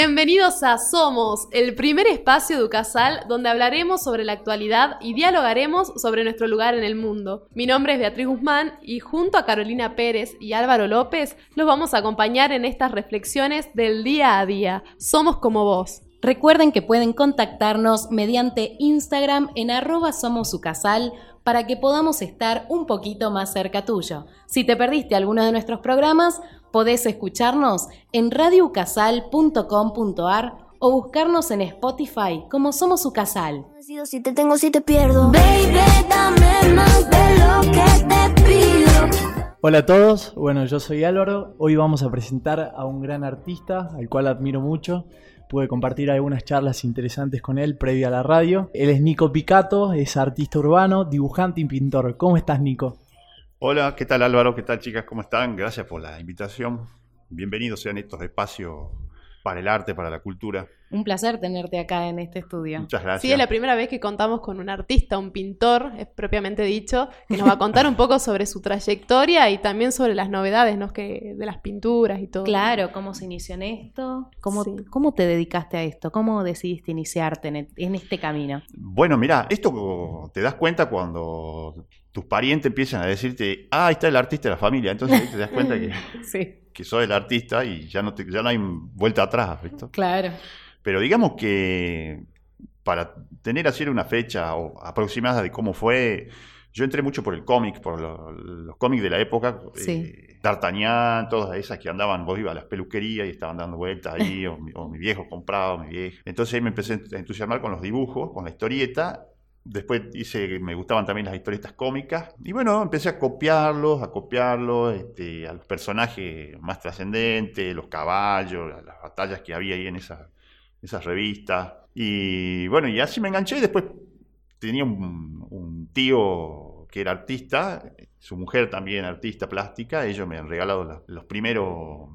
Bienvenidos a Somos, el primer espacio de Ucasal donde hablaremos sobre la actualidad y dialogaremos sobre nuestro lugar en el mundo. Mi nombre es Beatriz Guzmán y junto a Carolina Pérez y Álvaro López los vamos a acompañar en estas reflexiones del día a día. Somos como vos. Recuerden que pueden contactarnos mediante Instagram en arroba somosucasal para que podamos estar un poquito más cerca tuyo. Si te perdiste alguno de nuestros programas, podés escucharnos en radioucasal.com.ar o buscarnos en Spotify como Somos Ucasal. Si te tengo, si te pierdo. Baby, dame más de lo que te pido. Hola a todos, bueno yo soy Álvaro, hoy vamos a presentar a un gran artista al cual admiro mucho, pude compartir algunas charlas interesantes con él previa a la radio. Él es Nico Picato, es artista urbano, dibujante y pintor. ¿Cómo estás Nico? Hola, ¿qué tal Álvaro? ¿Qué tal chicas? ¿Cómo están? Gracias por la invitación. Bienvenidos sean estos espacios para el arte, para la cultura. Un placer tenerte acá en este estudio. Muchas gracias. Sí, es la primera vez que contamos con un artista, un pintor, es propiamente dicho, que nos va a contar un poco sobre su trayectoria y también sobre las novedades ¿no? que, de las pinturas y todo. Claro, ¿cómo se inició en esto? ¿Cómo, Sí. cómo te dedicaste a esto? ¿Cómo decidiste iniciarte en, e- en este camino? Bueno, mira, esto te das cuenta cuando tus parientes empiezan a decirte, ah, ahí está el artista de la familia. Entonces ahí te das cuenta que, Sí, que sos el artista y ya no, te- ya no hay vuelta atrás, ¿visto? claro. Pero digamos que para tener así una fecha o aproximada de cómo fue, yo entré mucho por el cómic, por lo- los cómics de la época, Sí. eh, D'Artagnan, todas esas que andaban, vos ibas a las peluquerías y estaban dando vueltas ahí, o, mi, o mi viejo compraba, o mi vieja. Entonces ahí me empecé a entusiasmar con los dibujos, con la historieta. Después hice, me gustaban también las historietas cómicas. Y bueno, empecé a copiarlos, a copiarlos, este, a los personajes más trascendentes, los caballos, las batallas que había ahí en esa, esas revistas. Y bueno, y así me enganché. Y después tenía un, tío que era artista, su mujer también artista plástica. Ellos me han regalado la- los primeros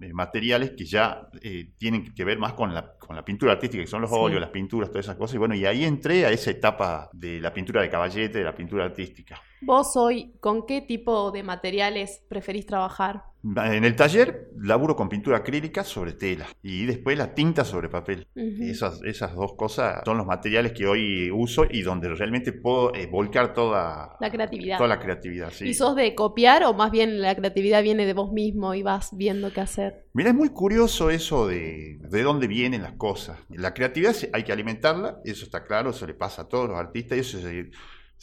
eh, materiales que ya eh, tienen que ver más con la, con la pintura artística, que son los Sí. óleos, las pinturas, todas esas cosas. Y bueno, y ahí entré a esa etapa de la pintura de caballete, de la pintura artística. Vos hoy, ¿con qué tipo de materiales preferís trabajar? En el taller laburo con pintura acrílica sobre tela y después la tinta sobre papel. Esas, esas dos cosas son los materiales que hoy uso y donde realmente puedo eh, volcar toda La creatividad. Toda la creatividad, sí. ¿Y sos de copiar o más bien la creatividad viene de vos mismo y vas viendo qué hacer? Mira, es muy curioso eso de, de dónde vienen las cosas. La creatividad hay que alimentarla, eso está claro, eso le pasa a todos los artistas y eso se,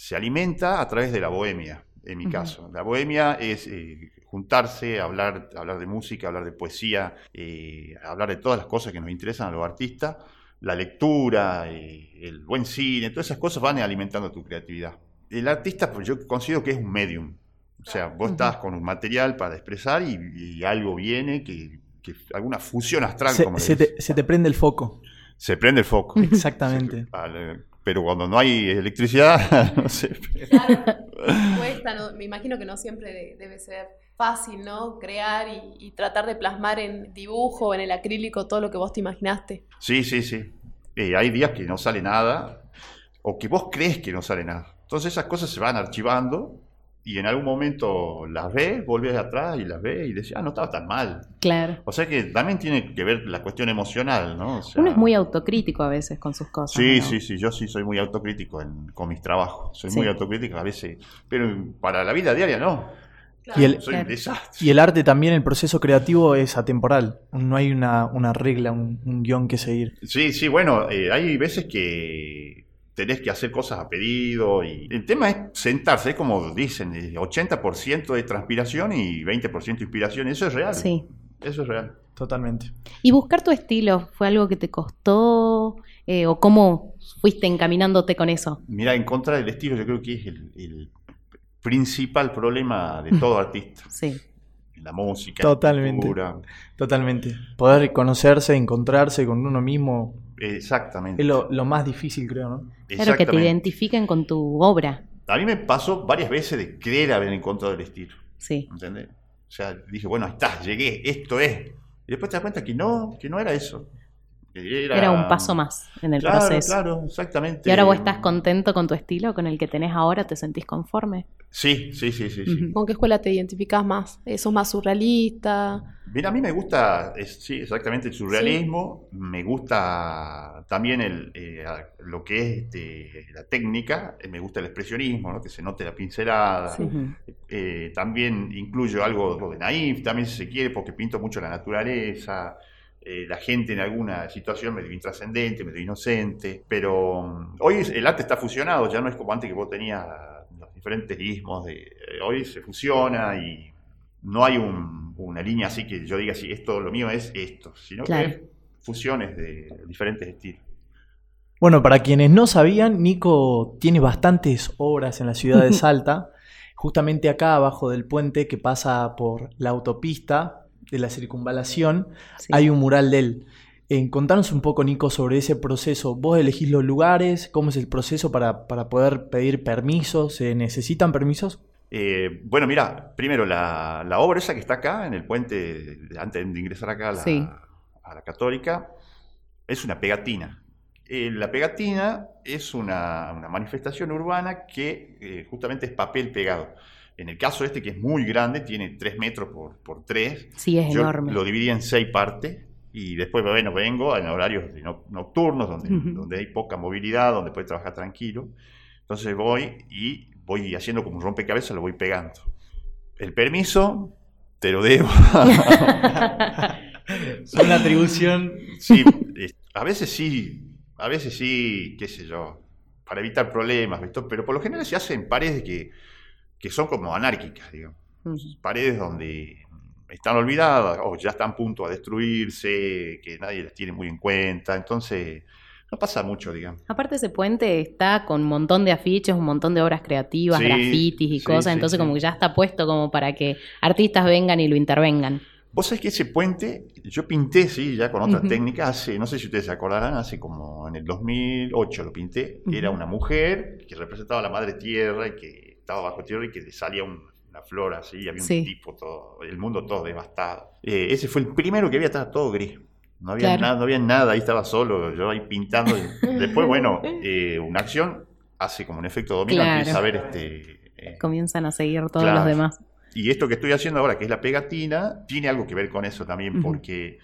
se alimenta a través de la bohemia, en mi caso. La bohemia es eh, juntarse, hablar, hablar de música, hablar de poesía, eh, hablar de todas las cosas que nos interesan a los artistas, la lectura, eh, el buen cine, todas esas cosas van alimentando tu creatividad. El artista, pues yo considero que es un medium. O sea, vos estás con un material para expresar y, y algo viene que, que alguna fusión astral, Se, como se te, se te prende el foco. Se prende el foco. Exactamente. Pero cuando no hay electricidad, no sé. Cuesta, no- me imagino que no siempre de- debe ser fácil, ¿no? Crear y, y tratar de plasmar en dibujo o en el acrílico todo lo que vos te imaginaste. Sí, sí, sí. Eh, hay días que no sale nada o que vos crees que no sale nada. Entonces esas cosas se van archivando y en algún momento las ves, volvés atrás y las ves y decís, ah, no estaba tan mal. Claro. O sea que también tiene que ver la cuestión emocional, ¿no? O sea, Uno es muy autocrítico a veces con sus cosas. Sí, ¿no? sí, sí, yo sí soy muy autocrítico en- con mis trabajos. Soy Sí. muy autocrítico a veces, pero para la vida diaria no. Y el, Soy un Claro. desastre. y el arte también, el proceso creativo es atemporal. No hay una, una regla, un, un guion que seguir. Sí, sí, bueno, eh, hay veces que tenés que hacer cosas a pedido y el tema es sentarse, es como dicen, eh, 80% de transpiración y 20% de inspiración, eso es real. Sí. Eso es real. Totalmente. ¿Y buscar tu estilo fue algo que te costó? Eh, ¿O cómo fuiste encaminándote con eso? Mira, encontrar el estilo yo creo que es el, el principal problema de todo artista. Sí. En la música, en la Totalmente. pintura. Totalmente. Poder conocerse, encontrarse con uno mismo Exactamente. es lo, lo más difícil, creo, ¿no? Claro, que te identifiquen con tu obra. A mí me pasó varias veces de querer haber encontrado el estilo, Sí. ¿entendés? O sea, dije, bueno, ahí está, llegué, esto es. Y después te das cuenta que no, que no era eso. Era un paso más en el claro, proceso. Claro, exactamente. ¿Y ahora vos estás contento con tu estilo, con el que tenés ahora? ¿Te sentís conforme? Sí, sí, sí, sí. ¿Con qué escuela te identificás más? ¿Sos más surrealista? Mira, a mí me gusta, es- sí, exactamente el surrealismo, me gusta también el, eh, lo que es este, la técnica, eh, me gusta el expresionismo, ¿no? que se note la pincelada. Sí. Eh, también incluyo algo de naif, también si se quiere, porque pinto mucho la naturaleza, eh, la gente en alguna situación medio intrascendente, medio inocente, pero mm, hoy el arte está fusionado, ya no es como antes que vos tenías los diferentes ismos, de, hoy se fusiona y no hay un- una línea así que yo diga, si esto, lo mío es esto, sino Claro. que es fusiones de diferentes estilos. Bueno, para quienes no sabían, Nico tiene bastantes obras en la ciudad de Salta. Justamente acá abajo del puente que pasa por la autopista de la circunvalación, Sí. hay un mural de él. Eh, contanos un poco, Nico, sobre ese proceso. ¿Vos elegís los lugares? ¿Cómo es el proceso para, para poder pedir permisos? ¿Se necesitan permisos? Eh, bueno, mira, primero la, la obra esa que está acá, en el puente, antes de ingresar acá a la, Sí. a la Católica, es una pegatina. Eh, la pegatina es una, una manifestación urbana que eh, justamente es papel pegado. En el caso este, que es muy grande, tiene 3 metros por, por 3, Sí, es yo enorme. lo dividí en 6 partes y después, bueno, vengo en horarios nocturnos, donde, donde hay poca movilidad, donde puedes trabajar tranquilo. Entonces voy y voy haciendo como un rompecabezas, lo voy pegando. El permiso, te lo debo. Es una atribución. Sí, a veces sí, a veces sí, qué sé yo, para evitar problemas, ¿viste? pero por lo general se hacen paredes que, que son como anárquicas, digamos. Ujú. Paredes donde están olvidadas o ya están a punto de destruirse, que nadie las tiene muy en cuenta, entonces no pasa mucho, digamos. Aparte ese puente está con un montón de afiches, un montón de obras creativas, Sí, grafitis y sí, cosas, sí, entonces como que ya está puesto como para que artistas vengan y lo intervengan. Vos sabés que ese puente, yo pinté, sí, ya con otra Ujú. técnica, hace, no sé si ustedes se acordarán, hace como en el 2008 lo pinté. Era Ujú. una mujer que representaba a la madre tierra y que estaba bajo tierra y que le salía un- una flor así, había un tipo todo, el mundo todo devastado. Eh, ese fue el primero que había, estaba todo gris. No había, Claro. nada, no había nada, ahí estaba solo, yo ahí pintando. y Después, bueno, eh, una acción hace como un efecto dominó, Claro. empieza a ver este... eh, Comienzan a seguir todos Claro. los demás. y esto que estoy haciendo ahora, que es la pegatina, tiene algo que ver con eso también, porque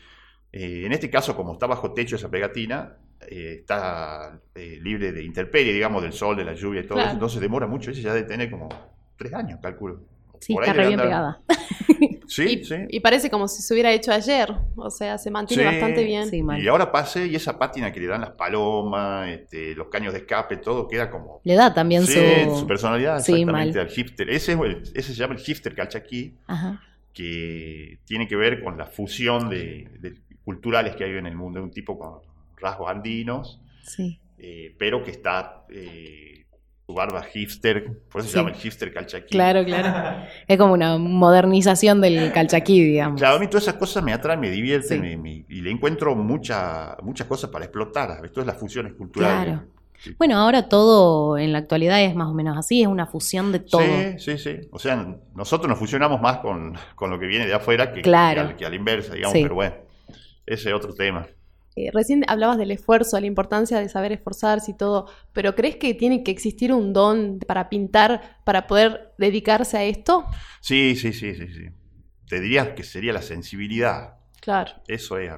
eh, en este caso, como está bajo techo esa pegatina, eh, está eh, libre de intemperie, digamos, del sol, de la lluvia y todo Claro. eso, entonces demora mucho, ese ya debe tener como tres años, calculo. Sí, Por ahí está re bien andar. pegada. Sí, y, sí. y parece como si se hubiera hecho ayer. O sea, se mantiene Sí, bastante bien. Sí. Y ahora pasé y esa pátina que le dan las palomas, este, los caños de escape, todo queda como... Le da también Sí, su... su personalidad Sí, exactamente mal. al hipster. Ese, es el- ese se llama el hipster calchaquí. Ajá. que tiene que ver con la fusión de, de culturales que hay en el mundo, un tipo con rasgos andinos, Sí. eh, pero que está eh, su barba hipster, por eso Sí. se llama el hipster calchaquí. Claro, claro. Es como una modernización del calchaquí, digamos. Claro, a mí todas esas cosas me atraen, me divierten Sí. me- me- y le encuentro mucha, muchas cosas para explotar, ¿ves? todas las fusiones culturales. Claro. Bueno, ahora todo en la actualidad es más o menos así, es una fusión de todo. Sí, sí, sí. O sea, nosotros nos fusionamos más con, con lo que viene de afuera que, Claro. que, al- que a la inversa, digamos, Sí. pero bueno, ese es otro tema. Eh, recién hablabas del esfuerzo, la importancia de saber esforzarse y todo, pero ¿crees que tiene que existir un don para pintar para poder dedicarse a esto? Sí, sí, sí, sí, sí. Te diría que sería la sensibilidad. Claro. Eso es,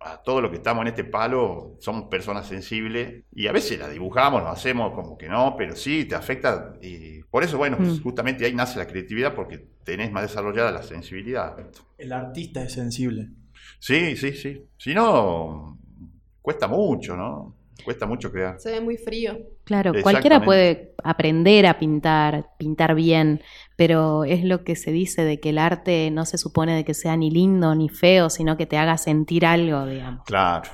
a todo lo que estamos en este palo somos personas sensibles y a veces la dibujamos, lo hacemos como que no, pero sí, te afecta. Y por eso, bueno, pues, Mm. justamente ahí nace la creatividad porque tenés más desarrollada la sensibilidad. El artista es sensible. Sí, sí, sí. Si no, cuesta mucho, ¿no? Cuesta mucho crear. Se ve muy frío. Claro, cualquiera puede aprender a pintar, pintar bien, pero es lo que se dice de que el arte no se supone de que sea ni lindo ni feo, sino que te haga sentir algo, digamos. Claro.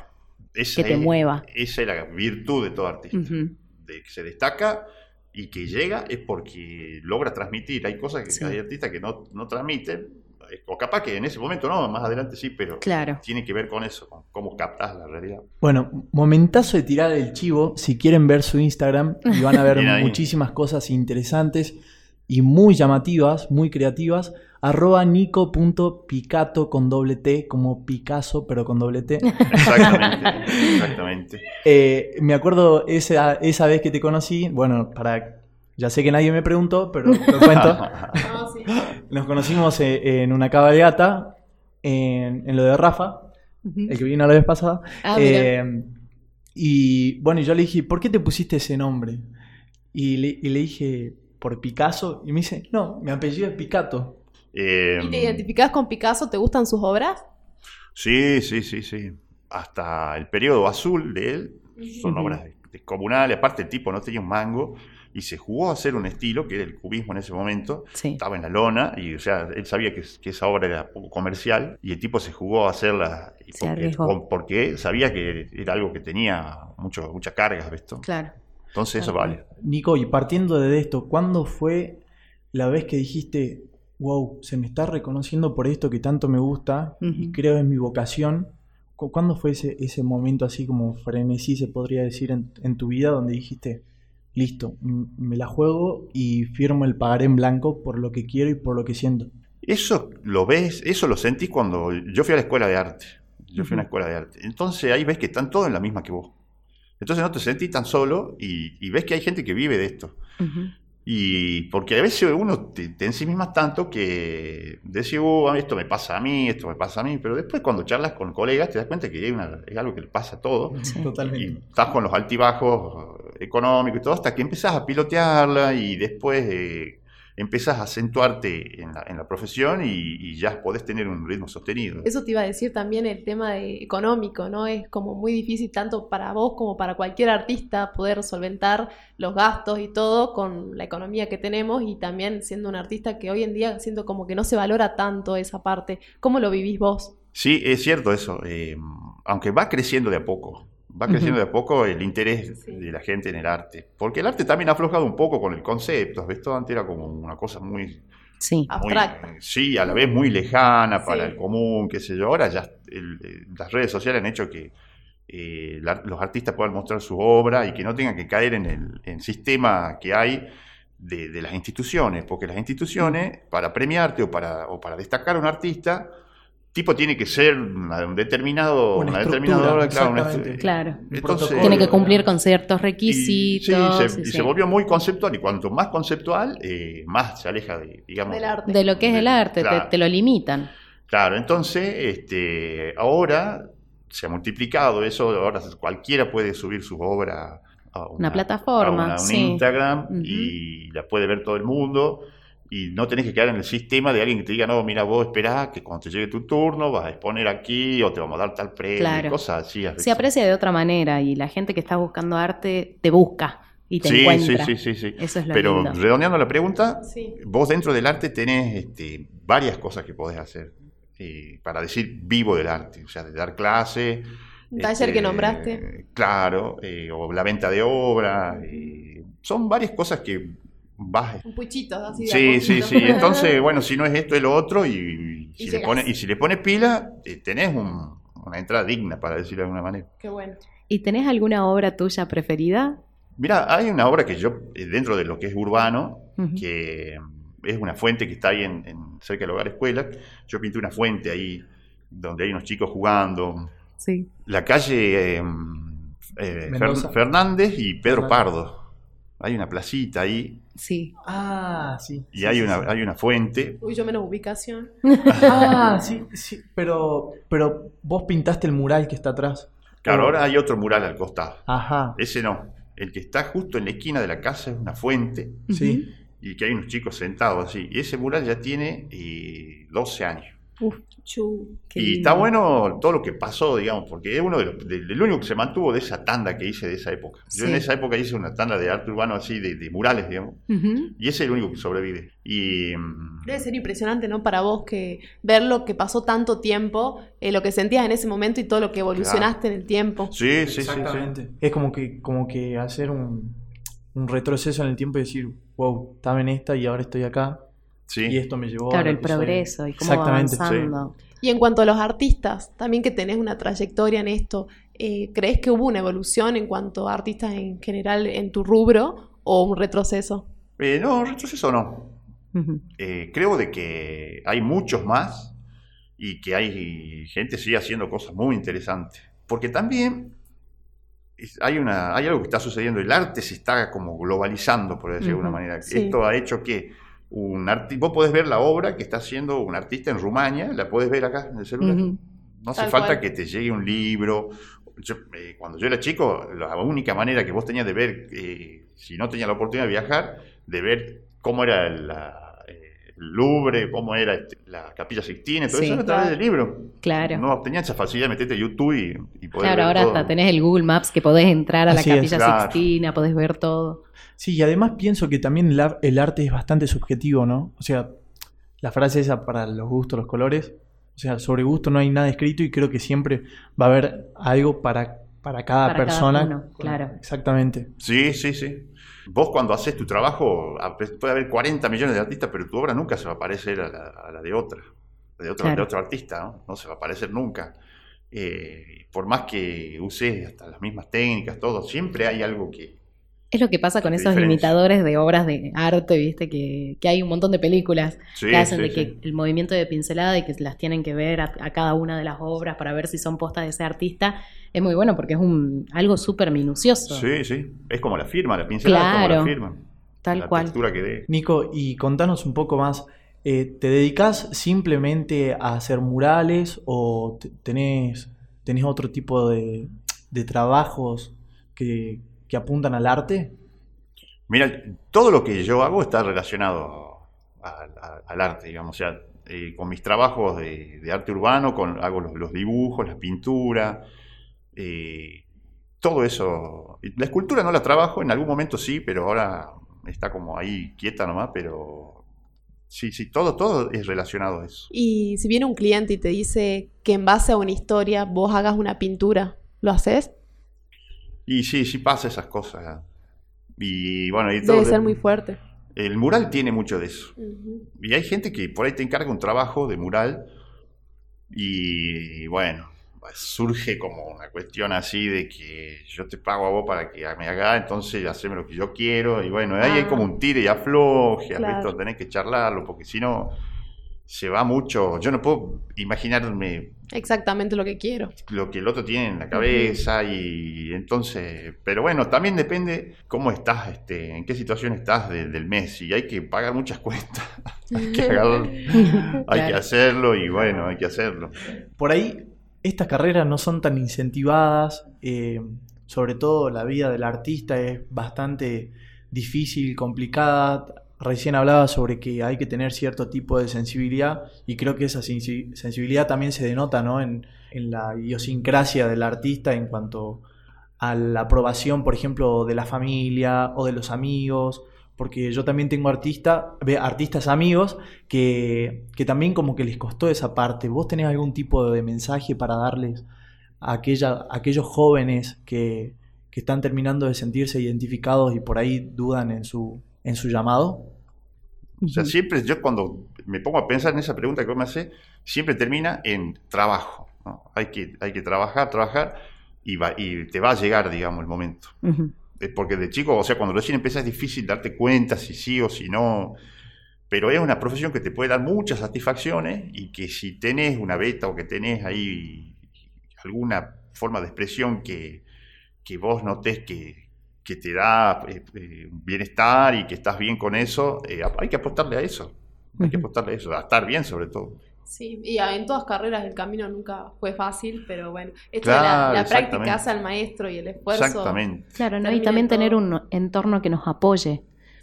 Esa Que te es- mueva. Esa es la virtud de todo artista. De que se destaca y que llega es porque logra transmitir. Hay cosas que Sí. hay artistas que no, no transmiten O capaz que en ese momento no, más adelante sí, pero Claro. tiene que ver con eso, con cómo captás la realidad. Bueno, momentazo de tirar el chivo. Si quieren ver su Instagram, y van a ver muchísimas cosas interesantes y muy llamativas, muy creativas. Arroba nico.picato con doble T, como Picasso, pero con doble T. Exactamente, exactamente. Eh, me acuerdo esa, esa vez que te conocí, bueno, para ya sé que nadie me preguntó, pero lo cuento. Nos conocimos eh, en una cabalgata, en, en lo de Rafa, el que vino la vez pasada. Ah. Eh, y bueno, yo le dije, ¿por qué te pusiste ese nombre? Y le, y le dije, ¿por Picasso? Y me dice, no, mi apellido es Picato. Eh, ¿Y te identificás con Picasso? ¿Te gustan sus obras? Sí, sí, sí, sí. Hasta el periodo azul de él son Ujú. obras descomunales. Aparte, el tipo no tenía un mango y se jugó a hacer un estilo que era el cubismo en ese momento. Sí. Estaba en la lona y, o sea, él sabía que, que esa obra era poco comercial y el tipo se jugó a hacerla porque, porque sabía que era algo que tenía mucho, muchas cargas, ¿ves? Claro. Entonces, eso Tal vale. Nico, y partiendo de esto, ¿cuándo fue la vez que dijiste, wow, se me está reconociendo por esto que tanto me gusta y creo es mi vocación? ¿Cu- ¿Cuándo fue ese, ese momento así como frenesí, se podría decir, en, en tu vida donde dijiste, listo, me la juego y firmo el pagaré en blanco por lo que quiero y por lo que siento? Eso lo ves, eso lo sentís cuando yo fui a la escuela de arte. Yo fui a una escuela de arte. Entonces ahí ves que están todos en la misma que vos. Entonces no te sentís tan solo y, y ves que hay gente que vive de esto. Y porque a veces uno te, te ensimismas tanto que decís, "Uh, esto me pasa a mí, esto me pasa a mí, pero después cuando charlas con colegas te das cuenta que hay una- es algo que le pasa a todos. Sí. Y Totalmente. estás con los altibajos eh, económicos y todo, hasta que empezás a pilotearla y después eh, empezás a acentuarte en la, en la profesión y, y ya podés tener un ritmo sostenido. Eso te iba a decir también el tema de económico, ¿no? Es como muy difícil tanto para vos como para cualquier artista poder solventar los gastos y todo con la economía que tenemos y también siendo un artista que hoy en día siento como que no se valora tanto esa parte. ¿Cómo lo vivís vos? Sí, es cierto eso, eh, aunque va creciendo de a poco. Va creciendo de a poco el interés Sí. de la gente en el arte. Porque el arte también ha aflojado un poco con el concepto. ¿ves? Todo antes era como una cosa muy, Sí. muy, Abstracta. sí, a la vez muy lejana para Sí. el común, qué sé yo. Ahora ya el- eh, las redes sociales han hecho que eh, la- los artistas puedan mostrar su obra y que no tengan que caer en el, en el sistema que hay de, de las instituciones, porque las instituciones, para premiarte o para, o para destacar a un artista, tipo tiene que ser una, un determinado, Una determinada obra, claro, una Claro. Entonces, protocolo. Tiene que cumplir con ciertos y- requisitos. sí, se, sí, y sí. se volvió muy conceptual, y cuanto más conceptual, eh, más se aleja de, digamos, Del arte. De lo que es el arte, te- Claro. te, lo limitan. Claro, entonces, este, ahora se ha multiplicado eso, ahora cualquiera puede subir su obra a una, Una plataforma, a una- un sí. Instagram y la puede ver todo el mundo y no tenés que quedar en el sistema de alguien que te diga, no, mira, vos esperá que cuando te llegue tu turno vas a exponer aquí o te vamos a dar tal premio, Claro. y cosas así. a Se aprecia de otra manera y la gente que está buscando arte te busca y te Sí, sí, encuentra. sí, sí, sí. Eso es lo Pero lindo. redondeando la pregunta, Sí. vos dentro del arte tenés este, varias cosas que podés hacer eh, para decir vivo del arte, o sea, de dar clase. Un taller este, que nombraste. Claro, eh, o la venta de obra. eh, son varias cosas que vas... Un puchito, así de Sí, sí, sí. Entonces, bueno, si no es esto, es lo otro, y, y si, Y le pones, y si le pones pila, eh, tenés un- una entrada digna, para decirlo de alguna manera. Qué bueno. ¿Y tenés alguna obra tuya preferida? Mira, hay una obra que yo, eh, dentro de lo que es urbano, que mm, es una fuente que está ahí en, en- cerca del hogar escuela. Yo pinté una fuente ahí donde hay unos chicos jugando. Sí. La calle eh, eh, Mendoza. Fernández y Pedro Fernández. Pardo. Hay una placita ahí Sí. Ah, sí. y sí, hay, sí, una, sí. hay una fuente. Uy, yo menos ubicación. Ah, sí, sí. Pero, pero vos pintaste el mural que está atrás. Claro, ahora hay otro mural al costado. Ajá. Ese no. El que está justo en la esquina de la casa es una fuente Sí. y que hay unos chicos sentados así. Y ese mural ya tiene eh, 12 años. Uf, Chu. qué y lindo. está bueno todo lo que pasó, digamos, porque es uno de los, del del único que se mantuvo de esa tanda que hice de esa época. Yo en esa época hice una tanda de arte urbano así, de, de murales, digamos, y ese es el único que sobrevive. Y mm, Debe ser impresionante, ¿no? Para vos que ver lo que pasó tanto tiempo, eh, lo que sentías en ese momento y todo lo que evolucionaste en el tiempo. sí, sí, sí, sí. Exactamente. Es como que, como que hacer un, un retroceso en el tiempo y decir, wow, estaba en esta y ahora estoy acá. Sí. y esto me llevó a Claro, el soy. progreso y cómo va Exactamente, sí. avanzando. Y en cuanto a los artistas, también que tenés una trayectoria en esto, eh, ¿crees que hubo una evolución en cuanto a artistas en general en tu rubro o un retroceso? Eh, no, retroceso no. Eh, creo de que hay muchos más y que hay gente sigue haciendo cosas muy interesantes. Porque también hay, una, hay algo que está sucediendo. El arte se está como globalizando, por decirlo de alguna manera. sí. Esto ha hecho que un arti- vos podés ver la obra que está haciendo un artista en Rumania, la podés ver acá en el celular. No hace Tal falta cual. que te llegue un libro. Yo, eh, cuando yo era chico, la única manera que vos tenías de ver, eh, si no tenías la oportunidad de viajar, de ver cómo era la, Louvre, cómo era este, la Capilla Sixtina, todo Sí, eso era a través claro. del libro. Claro. No tenías esa facilidad de meterte a YouTube y, y poder Claro, ver ahora todo. hasta tenés el Google Maps que podés entrar a la es, Capilla claro. Sixtina, podés ver todo. Sí, y además pienso que también el, el arte es bastante subjetivo, ¿no? O sea, la frase esa para los gustos, los colores. O sea, sobre gusto no hay nada escrito y creo que siempre va a haber algo para, para cada Para cada persona. uno, claro. Exactamente. Sí, sí, sí. Vos cuando haces tu trabajo, puede haber 40 millones de artistas, pero tu obra nunca se va a parecer a la, a la de otra, de otro, Claro. de otro artista, ¿no? No se va a parecer nunca. Eh, por más que uses hasta las mismas técnicas, todo, siempre hay algo que... Es lo que pasa con esos diferencia. imitadores de obras de arte, viste, que, que hay un montón de películas Sí, que hacen sí, de sí. que el movimiento de pincelada y que las tienen que ver a, a cada una de las obras para ver si son postas de ese artista. Es muy bueno porque es un algo súper minucioso. Sí, sí. Es como la firma, la pincelada es como Claro, la firma. tal la cual. textura que dé. Nico, y contanos un poco más. eh, ¿Te dedicas simplemente a hacer murales o te- tenés, tenés otro tipo de, de trabajos que, que apuntan al arte? Mira, todo lo que yo hago está relacionado a- a- al arte, digamos. O sea, eh, con mis trabajos de, de arte urbano, con, hago los, los dibujos, la pintura, eh, todo eso. La escultura no la trabajo, en algún momento sí, pero ahora está como ahí quieta nomás, pero sí, sí, todo, todo es relacionado a eso. Y si viene un cliente y te dice que en base a una historia vos hagas una pintura, ¿lo haces? Y sí, sí pasa esas cosas. Y bueno, y todo Debe ser muy fuerte. el mural tiene mucho de eso. Y hay gente que por ahí te encarga un trabajo de mural y bueno, surge como una cuestión así de que yo te pago a vos para que me haga, entonces haceme lo que yo quiero y bueno, ahí hay Ah. como un tire y afloje, Claro. esto tenés que charlarlo porque si no se va mucho, yo no puedo imaginarme Exactamente lo que quiero. lo que el otro tiene en la cabeza y entonces, pero bueno, también depende cómo estás, este, en qué situación estás de- del mes y hay que pagar muchas cuentas, hay que hay que hacerlo y bueno, hay que hacerlo. Por ahí, estas carreras no son tan incentivadas, eh, sobre todo la vida del artista es bastante difícil, complicada. Recién hablaba sobre que hay que tener cierto tipo de sensibilidad y creo que esa sensi- sensibilidad también se denota ¿no? en, en la idiosincrasia del artista en cuanto a la aprobación, por ejemplo, de la familia o de los amigos, porque yo también tengo artista, artistas amigos que, que también como que les costó esa parte. ¿Vos tenés algún tipo de mensaje para darles a, aquella, a aquellos jóvenes que, que están terminando de sentirse identificados y por ahí dudan en su, en su llamado? O sea, siempre yo cuando me pongo a pensar en esa pregunta que vos me haces, siempre termina en trabajo. ¿no? Hay, que, hay que trabajar, trabajar y, va, y te va a llegar, digamos, el momento. Eh, Porque de chico, o sea, cuando recién empiezas es difícil darte cuenta si sí o si no. Pero es una profesión que te puede dar muchas satisfacciones y que si tenés una beta o que tenés ahí alguna forma de expresión que, que vos notés que, que te da eh, eh, bienestar y que estás bien con eso, eh, hay que apostarle a eso. Hay que apostarle a eso, a estar bien sobre todo. Sí, y en todas carreras el camino nunca fue fácil, pero bueno, esto de la, práctica hace al maestro y el esfuerzo. Exactamente. Claro, ¿no? Y también todo. tener un entorno que nos apoye.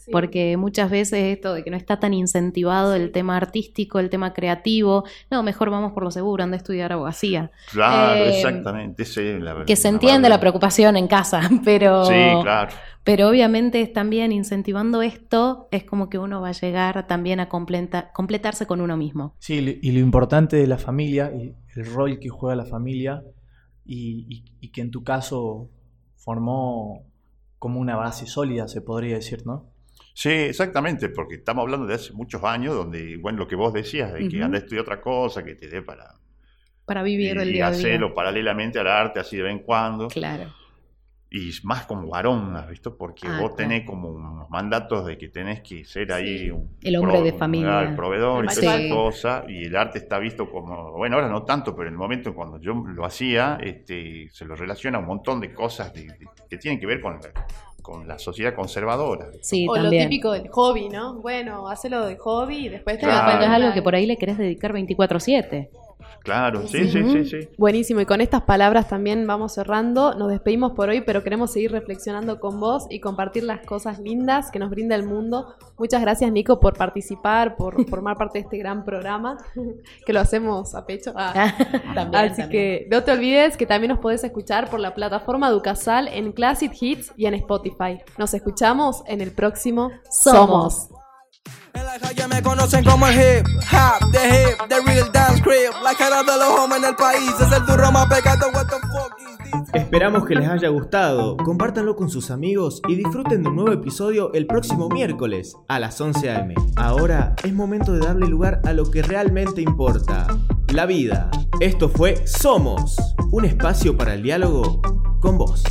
Sí. Porque muchas veces esto de que no está tan incentivado el tema artístico, el tema creativo, no, mejor vamos por lo seguro, anda a estudiar abogacía. Claro, Eh, exactamente. es la- Que se la entiende la preocupación en casa, pero, Sí, claro. pero obviamente es también incentivando esto, es como que uno va a llegar también a completa- completarse con uno mismo. Sí, y lo importante de la familia y el rol que juega la familia y, y- y que en tu caso formó como una base sólida, se podría decir, ¿no? Sí, exactamente, porque estamos hablando de hace muchos años donde, bueno, lo que vos decías, de que Ujú. anda a estudiar otra cosa, que te dé para... Para vivir el y día a día. hacerlo paralelamente al arte, así de vez en cuando. Claro. Y más como varón, ¿has visto? Porque Ah, vos claro. tenés como unos mandatos de que tenés que ser ahí un El hombre de familia. El proveedor y El esas alfa. cosas. Y el arte está visto como, bueno, ahora no tanto, pero en el momento cuando yo lo hacía, este, se lo relaciona a un montón de cosas de- de- que tienen que ver con la, con la sociedad conservadora. Sí, o lo típico del hobby, ¿no? Bueno, hacelo de hobby y después te Claro, vas a cuando es Claro. algo que por ahí le querés dedicar 24-7. Claro, sí, sí, sí, sí. Buenísimo, y con estas palabras también vamos cerrando. Nos despedimos por hoy, pero queremos seguir reflexionando con vos y compartir las cosas lindas que nos brinda el mundo. Muchas gracias, Nico, por participar, por formar parte de este gran programa, que lo hacemos a pecho. Ah. también, Así también. que no te olvides que también nos podés escuchar por la plataforma Ducasal en Classic Hits y en Spotify. Nos escuchamos en el próximo Somos. En la calle me conocen como el hip hop, the hip, the real dance crib. La cara de los hombres en el país es el turro más. What the fuck is this? Esperamos que les haya gustado, compártanlo con sus amigos y disfruten de un nuevo episodio el próximo miércoles a las 11 am. Ahora es momento de darle lugar a lo que realmente importa, la vida. Esto fue Somos, un espacio para el diálogo con vos.